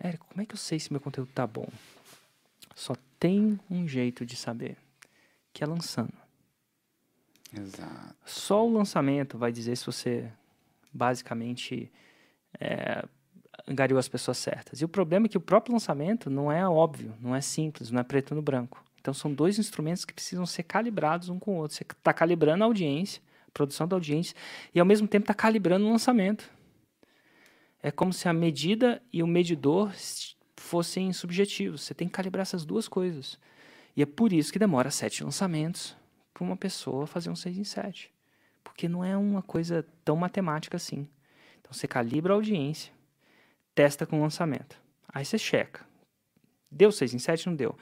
Érico, como é que eu sei se meu conteúdo tá bom? Só tem um jeito de saber, que é lançando. Exato. Só o lançamento vai dizer se você basicamente é, angariou as pessoas certas. E o problema é que o próprio lançamento não é óbvio, não é simples, não é preto no branco. Então são dois instrumentos que precisam ser calibrados um com o outro. Você está calibrando a audiência, a produção da audiência, e ao mesmo tempo está calibrando o lançamento. É como se a medida e o medidor fossem subjetivos. Você tem que calibrar essas duas coisas. E é por isso que demora sete lançamentos para uma pessoa fazer um 6 em 7. Porque não é uma coisa tão matemática assim. Então você calibra a audiência, testa com o lançamento. Aí você checa. Deu 6 em 7? Não deu.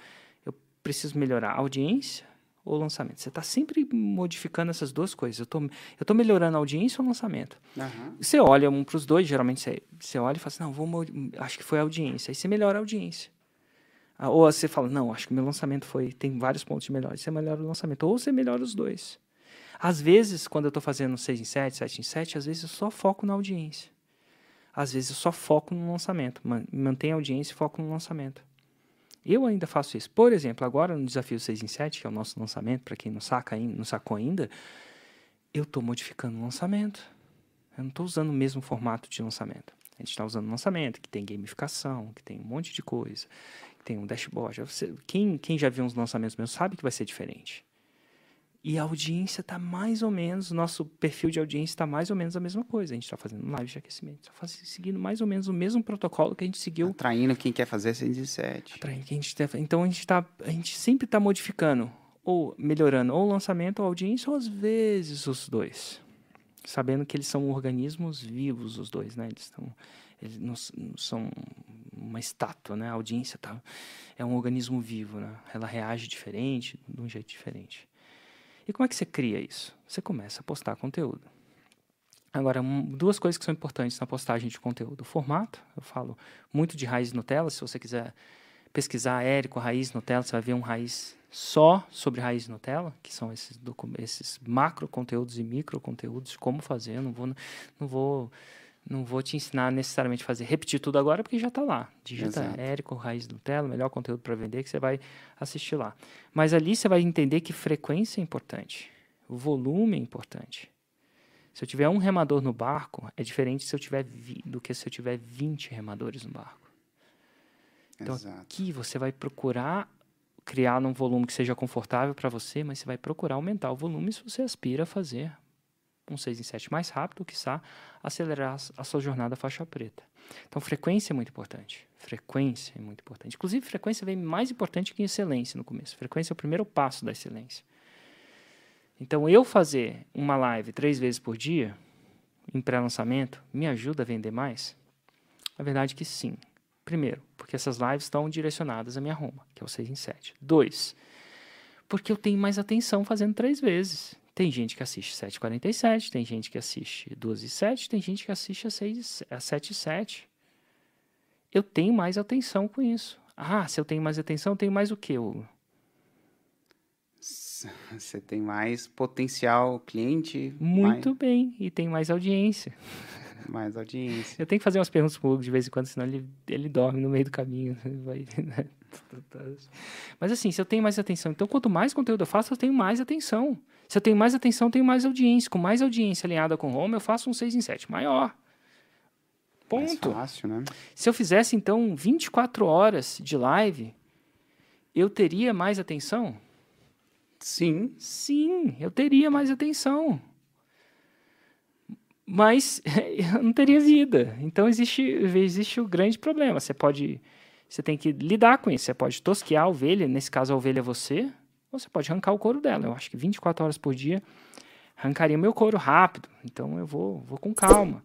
Eu preciso melhorar a audiência ou lançamento. Você está sempre modificando essas duas coisas. Eu estou tô melhorando a audiência ou o lançamento. Uhum. Você olha um para os dois, geralmente você, você olha e fala assim, não, vou, acho que foi a audiência. Aí você melhora a audiência. Ah, ou você fala, não, acho que meu lançamento foi tem vários pontos de melhora. Você melhora o lançamento. Ou você melhora os dois. Às vezes, quando eu estou fazendo 6 em 7, 7 em 7, às vezes eu só foco na audiência. Às vezes eu só foco no lançamento. Mantém a audiência e foco no lançamento. Eu ainda faço isso. Por exemplo, agora no desafio 6 em 7, que é o nosso lançamento, para quem não, saca ainda, não sacou ainda, eu estou modificando o lançamento. Eu não estou usando o mesmo formato de lançamento. A gente está usando lançamento que tem gamificação, que tem um monte de coisa, tem um dashboard. Você, quem, quem já viu uns lançamentos meus sabe que vai ser diferente. E a audiência está mais ou menos, nosso perfil de audiência está mais ou menos a mesma coisa. A gente está fazendo live de aquecimento, está seguindo mais ou menos o mesmo protocolo que a gente seguiu. Atraindo quem quer fazer 107. Atraindo quem a gente quer Então a gente, tá, a gente sempre está modificando, ou melhorando ou o lançamento ou a audiência, ou às vezes os dois. Sabendo que eles são organismos vivos, os dois, né? Eles estão eles não, não, são uma estátua, né? A audiência tá, é um organismo vivo, né? Ela reage diferente, de um jeito diferente. E como é que você cria isso? Você começa a postar conteúdo. Agora, duas coisas que são importantes na postagem de conteúdo. O formato, eu falo muito de raiz Nutella. Se você quiser pesquisar Érico Raiz Nutella, você vai ver um raiz só sobre raiz Nutella, que são esses, esses macro conteúdos e micro conteúdos, como fazer. Eu não vou, não vou não vou te ensinar necessariamente a fazer repetir tudo agora, porque já está lá. Digita Exato. Érico Raiz Nutella, melhor conteúdo para vender, que você vai assistir lá. Mas ali você vai entender que frequência é importante, volume é importante. Se eu tiver um remador no barco, é diferente se eu tiver do que se eu tiver 20 remadores no barco. Então Exato. aqui você vai procurar criar num volume que seja confortável para você, mas você vai procurar aumentar o volume se você aspira a fazer um 6 em 7 mais rápido, que está acelerar a sua jornada faixa preta. Então, frequência é muito importante. Frequência é muito importante. Inclusive, frequência vem mais importante que excelência no começo. Frequência é o primeiro passo da excelência. Então, eu fazer uma live três vezes por dia, em pré-lançamento, me ajuda a vender mais? A verdade é que sim. Primeiro, porque essas lives estão direcionadas à minha Roma, que é o 6 em 7. Dois, porque eu tenho mais atenção fazendo três vezes. Tem gente que assiste 7h47, tem gente que assiste 12 7 tem gente que assiste a, 6, a 7 7 Eu tenho mais atenção com isso. Ah, se eu tenho mais atenção, eu tenho mais o quê, Hugo? Você tem mais potencial cliente. Muito mais... bem, e tem mais audiência. Mais audiência. Eu tenho que fazer umas perguntas pro Hugo de vez em quando, senão ele, ele dorme no meio do caminho. Vai, né? Mas assim, se eu tenho mais atenção, então quanto mais conteúdo eu faço, eu tenho mais atenção. Se eu tenho mais atenção, eu tenho mais audiência. Com mais audiência alinhada com Home, eu faço um 6 em 7 maior. Ponto. Mais fácil, né? Se eu fizesse, então, 24 horas de live, eu teria mais atenção? Sim. Sim, eu teria mais atenção. Mas eu não teria vida. Então existe, existe o grande problema. Você pode. Você tem que lidar com isso. Você pode tosquear a ovelha, nesse caso a ovelha é você, ou você pode arrancar o couro dela. Eu acho que 24 horas por dia arrancaria meu couro rápido. Então eu vou, vou com calma.